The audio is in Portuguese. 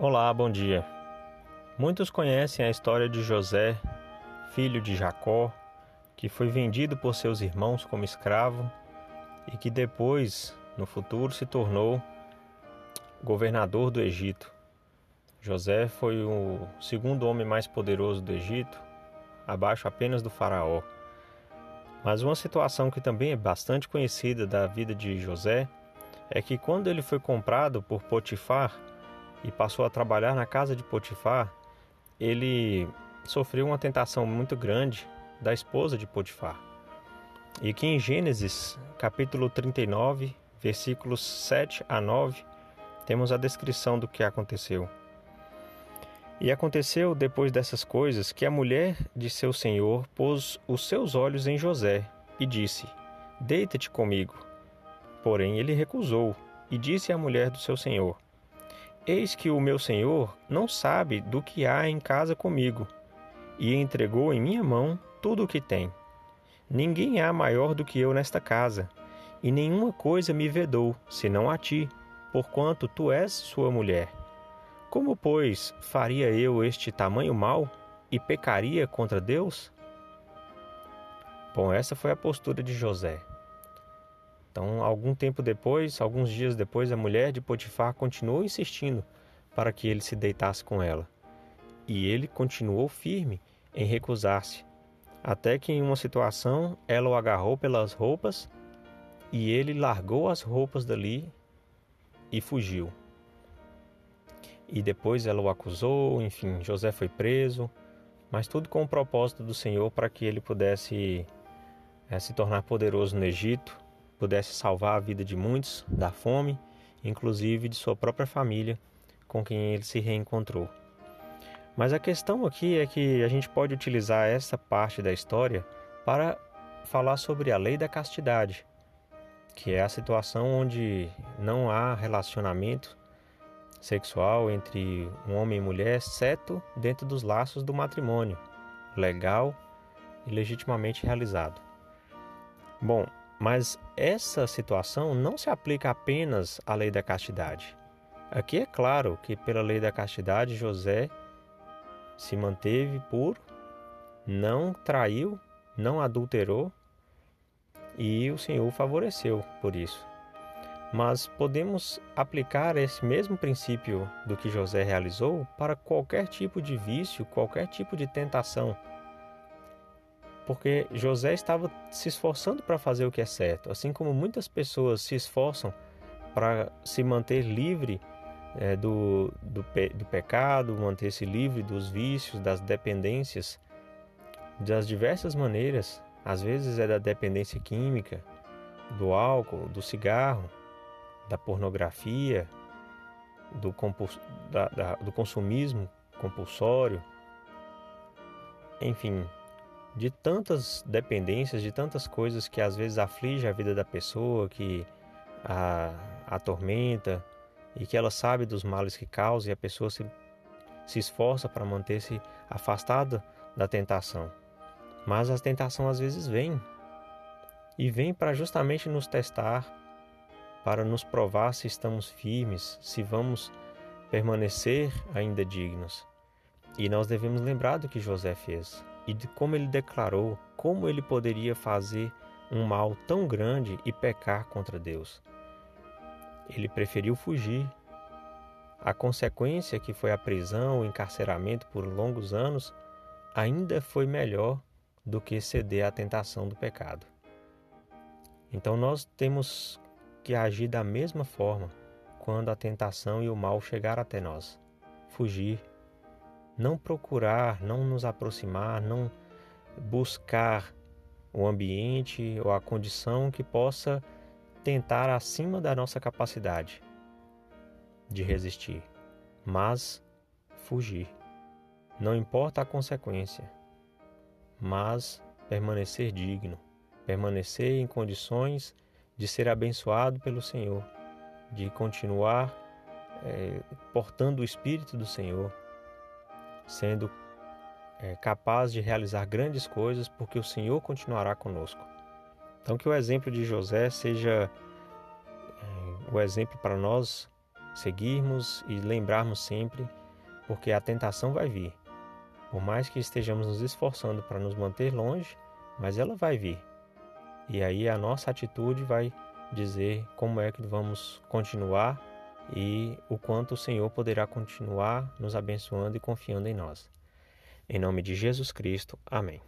Olá, bom dia. Muitos conhecem a história de José, filho de Jacó, que foi vendido por seus irmãos como escravo e que depois, no futuro, se tornou governador do Egito. José foi o segundo homem mais poderoso do Egito, abaixo apenas do Faraó. Mas uma situação que também é bastante conhecida da vida de José é que quando ele foi comprado por Potifar, e passou a trabalhar na casa de Potifar, ele sofreu uma tentação muito grande da esposa de Potifar. E que em Gênesis, capítulo 39, versículos 7 a 9, temos a descrição do que aconteceu. E aconteceu depois dessas coisas que a mulher de seu senhor pôs os seus olhos em José e disse: Deita-te comigo. Porém ele recusou e disse à mulher do seu senhor: Eis que o meu senhor não sabe do que há em casa comigo, e entregou em minha mão tudo o que tem. Ninguém há maior do que eu nesta casa, e nenhuma coisa me vedou, senão a ti, porquanto tu és sua mulher. Como, pois, faria eu este tamanho mal e pecaria contra Deus? Bom, essa foi a postura de José. Então, algum tempo depois, alguns dias depois, a mulher de Potifar continuou insistindo para que ele se deitasse com ela. E ele continuou firme em recusar-se, até que em uma situação ela o agarrou pelas roupas e ele largou as roupas dali e fugiu. E depois ela o acusou, enfim, José foi preso, mas tudo com o propósito do Senhor para que ele pudesse é, se tornar poderoso no Egito pudesse salvar a vida de muitos da fome, inclusive de sua própria família com quem ele se reencontrou. Mas a questão aqui é que a gente pode utilizar essa parte da história para falar sobre a lei da castidade, que é a situação onde não há relacionamento sexual entre um homem e mulher, exceto dentro dos laços do matrimônio, legal e legitimamente realizado. Bom, mas essa situação não se aplica apenas à lei da castidade. Aqui é claro que, pela lei da castidade, José se manteve puro, não traiu, não adulterou e o Senhor favoreceu por isso. Mas podemos aplicar esse mesmo princípio do que José realizou para qualquer tipo de vício, qualquer tipo de tentação porque José estava se esforçando para fazer o que é certo, assim como muitas pessoas se esforçam para se manter livre é, do, do, pe, do pecado, manter-se livre dos vícios, das dependências, das diversas maneiras. Às vezes é da dependência química, do álcool, do cigarro, da pornografia, do, compuls, da, da, do consumismo compulsório, enfim, de tantas dependências, de tantas coisas que às vezes aflige a vida da pessoa, que a atormenta e que ela sabe dos males que causa e a pessoa se, se esforça para manter-se afastada da tentação. Mas a tentação às vezes vem e vem para justamente nos testar, para nos provar se estamos firmes, se vamos permanecer ainda dignos. E nós devemos lembrar do que José fez e de como ele declarou como ele poderia fazer um mal tão grande e pecar contra Deus. Ele preferiu fugir. A consequência, que foi a prisão, o encarceramento por longos anos, ainda foi melhor do que ceder à tentação do pecado. Então nós temos que agir da mesma forma quando a tentação e o mal chegar até nós. Fugir, não procurar, não nos aproximar, não buscar o ambiente ou a condição que possa tentar acima da nossa capacidade de resistir, mas fugir. Não importa a consequência, mas permanecer digno, permanecer em condições de ser abençoado pelo Senhor, de continuar é, portando o Espírito do Senhor, sendo é, capaz de realizar grandes coisas, porque o Senhor continuará conosco. Então, que o exemplo de José seja é, o exemplo para nós seguirmos e lembrarmos sempre, porque a tentação vai vir. Por mais que estejamos nos esforçando para nos manter longe, mas ela vai vir. E aí a nossa atitude vai dizer como é que vamos continuar e o quanto o Senhor poderá continuar nos abençoando e confiando em nós. Em nome de Jesus Cristo. Amém.